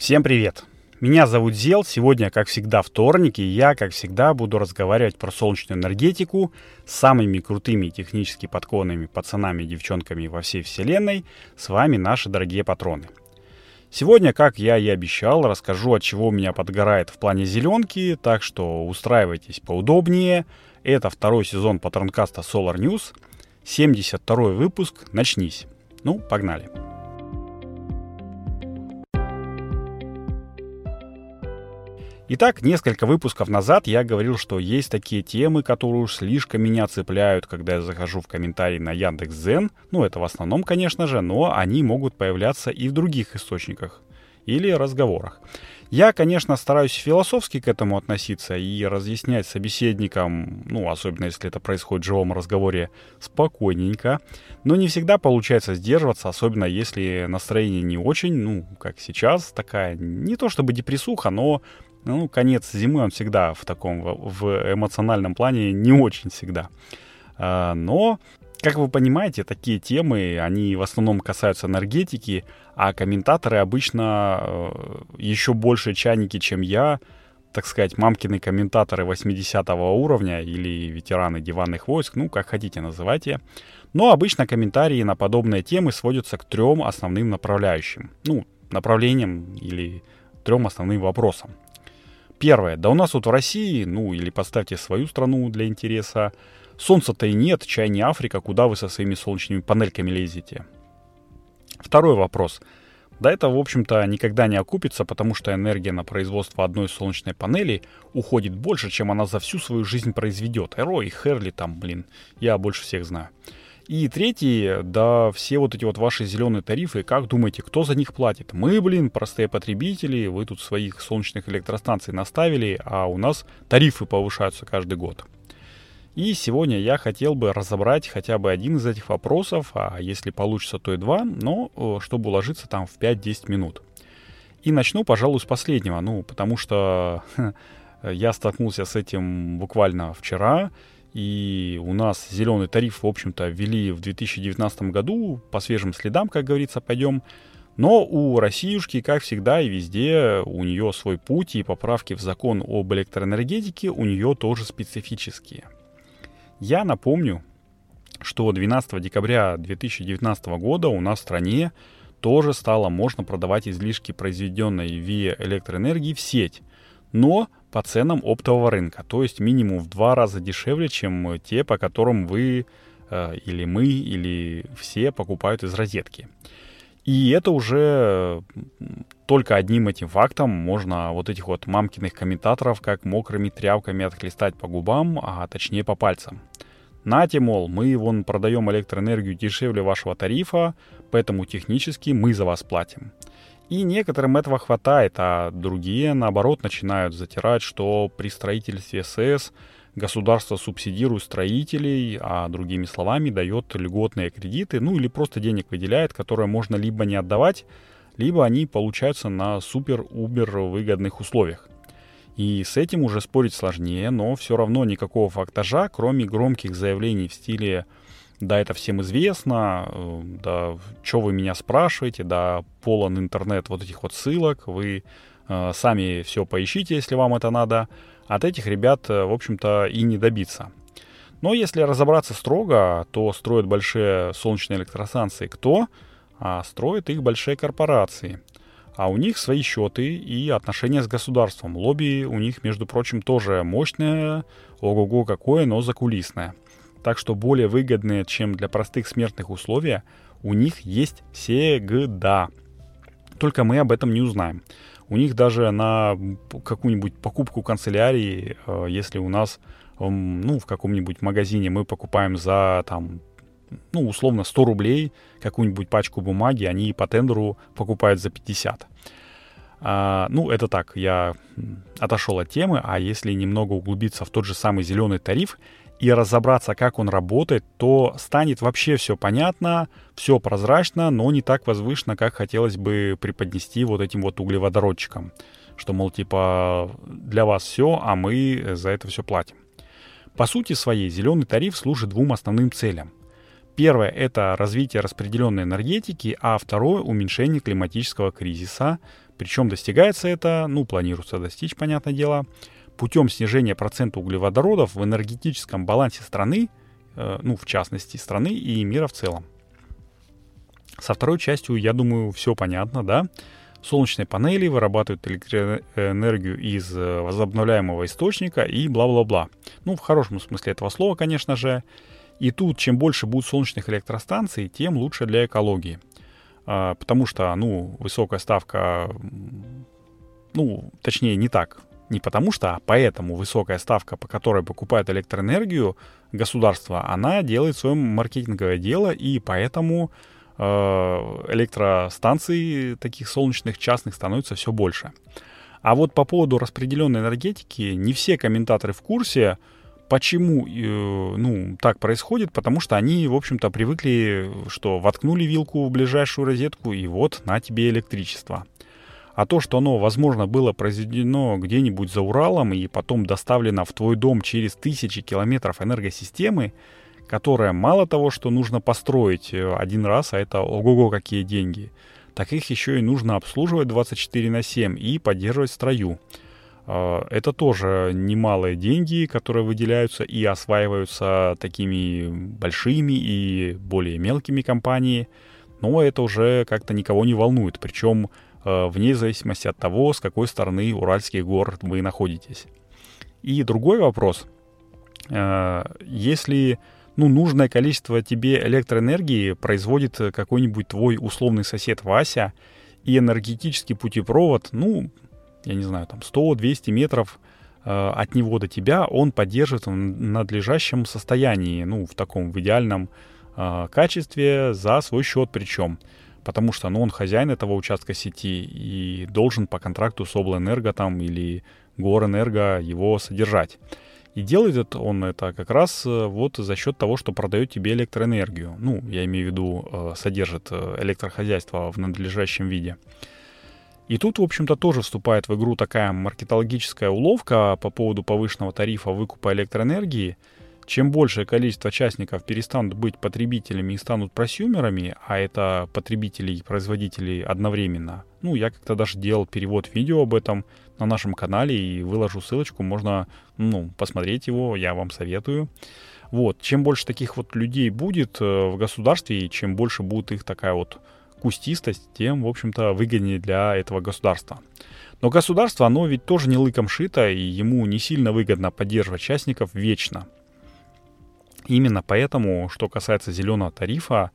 Всем привет! Меня зовут Зел. Сегодня, как всегда, вторник, и я, как всегда, буду разговаривать про солнечную энергетику с самыми крутыми технически подкованными пацанами и девчонками во всей вселенной. С вами наши дорогие патроны. Сегодня, как я и обещал, расскажу, от чего меня подгорает в плане зеленки, так что устраивайтесь поудобнее. Это второй сезон патронкаста Solar News. 72 выпуск. Начнись. Ну, погнали. Погнали. Итак, несколько выпусков назад я говорил, что есть такие темы, которые уж слишком меня цепляют, когда я захожу в комментарии на Яндекс.Зен. Ну, это в основном, конечно же, но они могут появляться и в других источниках или разговорах. Я, конечно, стараюсь философски к этому относиться и разъяснять собеседникам, ну, особенно если это происходит в живом разговоре, спокойненько. Но не всегда получается сдерживаться, особенно если настроение не очень, ну, как сейчас, такая, не то чтобы депрессуха, но ну, конец зимы, он всегда в таком, в эмоциональном плане не очень всегда. А, но, как вы понимаете, такие темы, они в основном касаются энергетики, а комментаторы обычно э, еще больше чайники, чем я, так сказать, мамкины комментаторы 80 уровня или ветераны диванных войск, ну, как хотите называйте. Но обычно комментарии на подобные темы сводятся к трем основным направляющим. Ну, направлениям или трем основным вопросам. Первое. Да у нас вот в России, ну или поставьте свою страну для интереса, солнца-то и нет, чай не Африка, куда вы со своими солнечными панельками лезете? Второй вопрос. Да это, в общем-то, никогда не окупится, потому что энергия на производство одной солнечной панели уходит больше, чем она за всю свою жизнь произведет. Эро и Херли там, блин, я больше всех знаю. И третий, да, все вот эти вот ваши зеленые тарифы, как думаете, кто за них платит? Мы, блин, простые потребители, вы тут своих солнечных электростанций наставили, а у нас тарифы повышаются каждый год. И сегодня я хотел бы разобрать хотя бы один из этих вопросов, а если получится, то и два, но э, чтобы уложиться там в 5-10 минут. И начну, пожалуй, с последнего, ну, потому что я столкнулся с этим буквально вчера, и у нас зеленый тариф, в общем-то, ввели в 2019 году, по свежим следам, как говорится, пойдем. Но у Россиюшки, как всегда и везде, у нее свой путь, и поправки в закон об электроэнергетике у нее тоже специфические. Я напомню, что 12 декабря 2019 года у нас в стране тоже стало можно продавать излишки произведенной ВИА электроэнергии в сеть. Но по ценам оптового рынка, то есть минимум в два раза дешевле, чем те, по которым вы э, или мы, или все покупают из розетки. И это уже только одним этим фактом можно вот этих вот мамкиных комментаторов как мокрыми тряпками отхлестать по губам, а точнее по пальцам. Нате, мол, мы вон продаем электроэнергию дешевле вашего тарифа, поэтому технически мы за вас платим. И некоторым этого хватает, а другие, наоборот, начинают затирать, что при строительстве СС государство субсидирует строителей, а другими словами дает льготные кредиты, ну или просто денег выделяет, которые можно либо не отдавать, либо они получаются на супер-убер выгодных условиях. И с этим уже спорить сложнее, но все равно никакого фактажа, кроме громких заявлений в стиле да, это всем известно, э, да, что вы меня спрашиваете, да, полон интернет вот этих вот ссылок, вы э, сами все поищите, если вам это надо. От этих ребят, э, в общем-то, и не добиться. Но если разобраться строго, то строят большие солнечные электростанции кто? А строят их большие корпорации. А у них свои счеты и отношения с государством. Лобби у них, между прочим, тоже мощное, ого-го какое, но закулисное – так что более выгодные, чем для простых смертных условия, у них есть всегда. Только мы об этом не узнаем. У них даже на какую-нибудь покупку канцелярии, э, если у нас ну, в каком-нибудь магазине мы покупаем за там, ну, условно 100 рублей какую-нибудь пачку бумаги, они по тендеру покупают за 50. А, ну, это так, я отошел от темы, а если немного углубиться в тот же самый зеленый тариф, и разобраться, как он работает, то станет вообще все понятно, все прозрачно, но не так возвышенно, как хотелось бы преподнести вот этим вот углеводородчикам. Что, мол, типа, для вас все, а мы за это все платим. По сути своей, зеленый тариф служит двум основным целям. Первое – это развитие распределенной энергетики, а второе – уменьшение климатического кризиса, Причем достигается это, ну, планируется достичь, понятное дело, путем снижения процента углеводородов в энергетическом балансе страны, э, ну, в частности, страны и мира в целом. Со второй частью, я думаю, все понятно, да? Солнечные панели вырабатывают электроэнергию из э, возобновляемого источника и бла-бла-бла. Ну, в хорошем смысле этого слова, конечно же. И тут, чем больше будет солнечных электростанций, тем лучше для экологии. А, потому что, ну, высокая ставка, ну, точнее, не так. Не потому что, а поэтому высокая ставка, по которой покупают электроэнергию государство, она делает свое маркетинговое дело, и поэтому Э, электростанций таких солнечных частных становится все больше. А вот по поводу распределенной энергетики не все комментаторы в курсе, почему э, ну, так происходит, потому что они, в общем-то, привыкли, что воткнули вилку в ближайшую розетку, и вот на тебе электричество. А то, что оно, возможно, было произведено где-нибудь за Уралом и потом доставлено в твой дом через тысячи километров энергосистемы, которая мало того, что нужно построить э, один раз, а это ого-го какие деньги, так их еще и нужно обслуживать 24 на 7 и поддерживать в строю. А, это тоже немалые деньги, которые выделяются и осваиваются такими большими и более мелкими компаниями, но это уже как-то никого не волнует, причем э, вне зависимости от того, с какой стороны Уральских гор вы находитесь. И другой вопрос. Э, если ну, нужное количество тебе электроэнергии производит какой-нибудь твой условный сосед Вася, и энергетический путепровод, ну, я не знаю, там 100-200 метров э, от него до тебя, он поддерживает в надлежащем состоянии, ну, в таком, в идеальном э, качестве за свой счет причем. Потому что, ну, он хозяин этого участка сети и должен по контракту с Облэнерго там или Горэнерго его содержать. И делает он это как раз э, вот за счет того, что продает тебе электроэнергию. Ну, я имею в виду, содержит электрохозяйство в надлежащем виде. И тут, в общем-то, тоже вступает в игру такая маркетологическая уловка по поводу повышенного тарифа выкупа электроэнергии. Чем большее количество участников перестанут быть потребителями и станут просюмерами, а это потребители и производители одновременно. Ну, я как-то даже делал перевод видео об этом на нашем канале и выложу ссылочку, можно, ну, посмотреть его, я вам советую. Вот, чем больше таких вот людей будет э, в государстве, и чем больше будет их такая вот кустистость, тем, в общем-то, выгоднее для этого государства. Но государство, оно ведь тоже не лыком шито, и ему не сильно выгодно поддерживать частников вечно. Именно поэтому, что касается зеленого тарифа,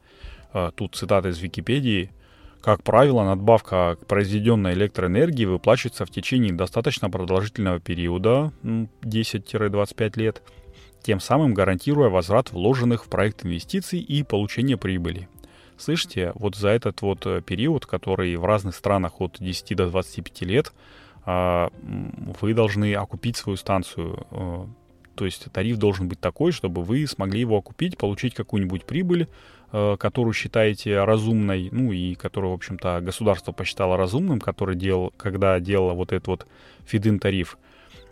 э, тут цитата из Википедии – как правило, надбавка к произведенной электроэнергии выплачивается в течение достаточно продолжительного периода, 10-25 лет, тем самым гарантируя возврат вложенных в проект инвестиций и получение прибыли. Слышите, вот за этот вот э, период, который в разных странах от 10 до 25 лет, а, вы должны окупить свою станцию. Э, то есть тариф должен быть такой, чтобы вы смогли его окупить, получить какую-нибудь прибыль, Э, которую считаете разумной, ну и которую, в общем-то, государство посчитало разумным, который делал, когда делало вот этот вот фидин тариф.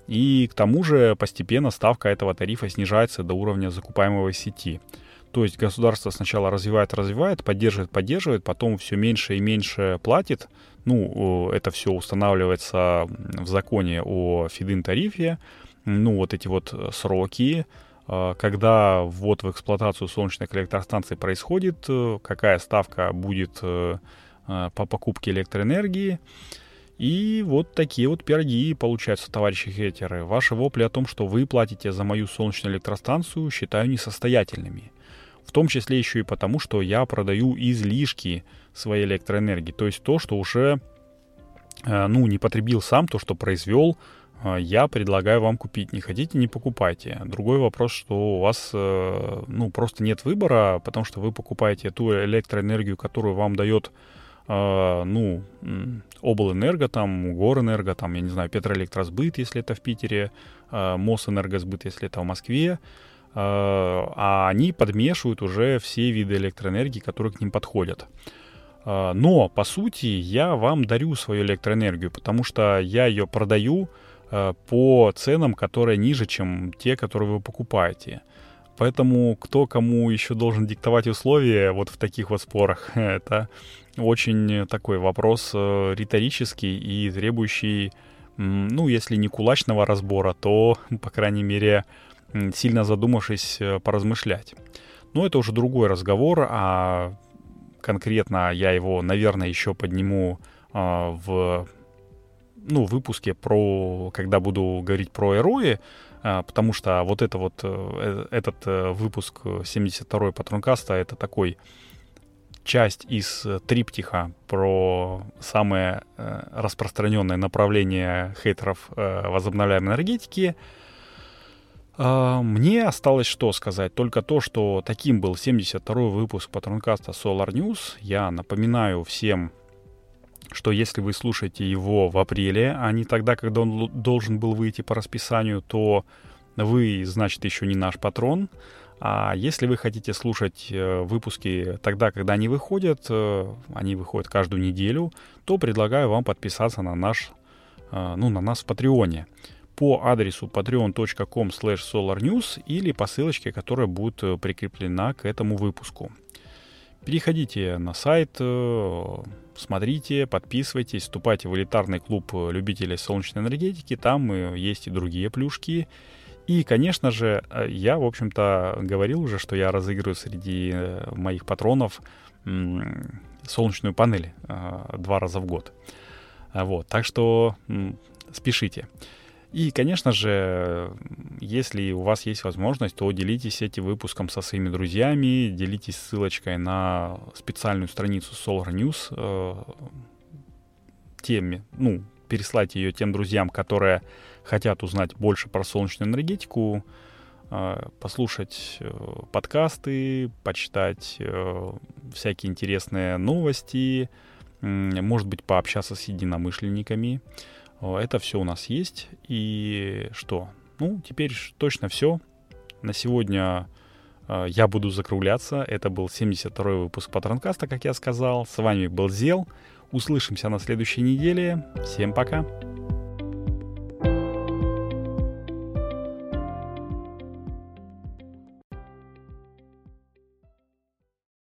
И к тому же постепенно ставка этого тарифа снижается до уровня закупаемой сети. То есть государство сначала развивает, развивает, поддерживает, поддерживает, потом все меньше и меньше платит. Ну, это все устанавливается в законе о фидин тарифе. Ну, вот эти вот сроки, а, когда ввод в эксплуатацию солнечных электростанций происходит, э, какая ставка будет э, э, по покупке электроэнергии. И вот такие вот пироги получаются, товарищи хейтеры. Ваши вопли о том, что вы платите за мою солнечную электростанцию, считаю несостоятельными. В том числе еще и потому, что я продаю излишки своей электроэнергии. То есть то, что уже ну, не потребил сам, то, что произвел, а, я предлагаю вам купить. Не хотите, не покупайте. Другой вопрос, что у вас э, ну, просто нет выбора, потому что вы покупаете ту электроэнергию, которую вам дает ну, облэнерго, там, горэнерго, там, я не знаю, петроэлектросбыт, если это в Питере, Мосэнергосбыт, если это в Москве, а они подмешивают уже все виды электроэнергии, которые к ним подходят. Но, по сути, я вам дарю свою электроэнергию, потому что я ее продаю Э, по ценам, которые ниже, чем те, которые вы покупаете. Поэтому кто кому еще должен диктовать условия вот в таких вот спорах, это очень такой вопрос э, риторический и требующий, ну, если не кулачного разбора, то, по крайней мере, сильно задумавшись, э, поразмышлять. Но это уже другой разговор, а конкретно я его, наверное, еще подниму а, в ну, выпуске про, когда буду говорить про эрои, а, потому что вот это вот, э, э, этот выпуск 72-й Патронкаста, это такой часть из триптиха про самое распространенное направление хейтеров возобновляемой энергетики — мне осталось что сказать? Только то, что таким был 72-й выпуск Патронкаста Solar News. Я напоминаю всем, что если вы слушаете его в апреле, а не тогда, когда он должен был выйти по расписанию, то вы, значит, еще не наш патрон. А если вы хотите слушать э, выпуски тогда, когда они выходят, э, они выходят каждую неделю, то предлагаю вам подписаться на наш, э, ну, на нас в Патреоне по адресу patreon.com solarnews или по ссылочке, которая будет э, прикреплена к этому выпуску. Переходите на сайт, э, смотрите, подписывайтесь, вступайте в элитарный клуб э, любителей солнечной энергетики, там есть и другие плюшки. И, конечно же, я, в общем-то, говорил уже, что я разыгрываю среди моих патронов солнечную панель два раза в год. Вот, так что спешите. И, конечно же, если у вас есть возможность, то делитесь этим выпуском со своими друзьями, делитесь ссылочкой на специальную страницу Solar News, э, теме, ну, переслать ее тем друзьям, которые хотят узнать больше про солнечную энергетику, э, послушать э, подкасты, почитать э, всякие интересные новости, может быть, пообщаться с единомышленниками. Это все у нас есть. И что? Ну, теперь точно все. На сегодня э, я буду закругляться. Это был 72-й выпуск Патронкаста, как я сказал. С вами был Зел. Услышимся на следующей неделе. Всем пока.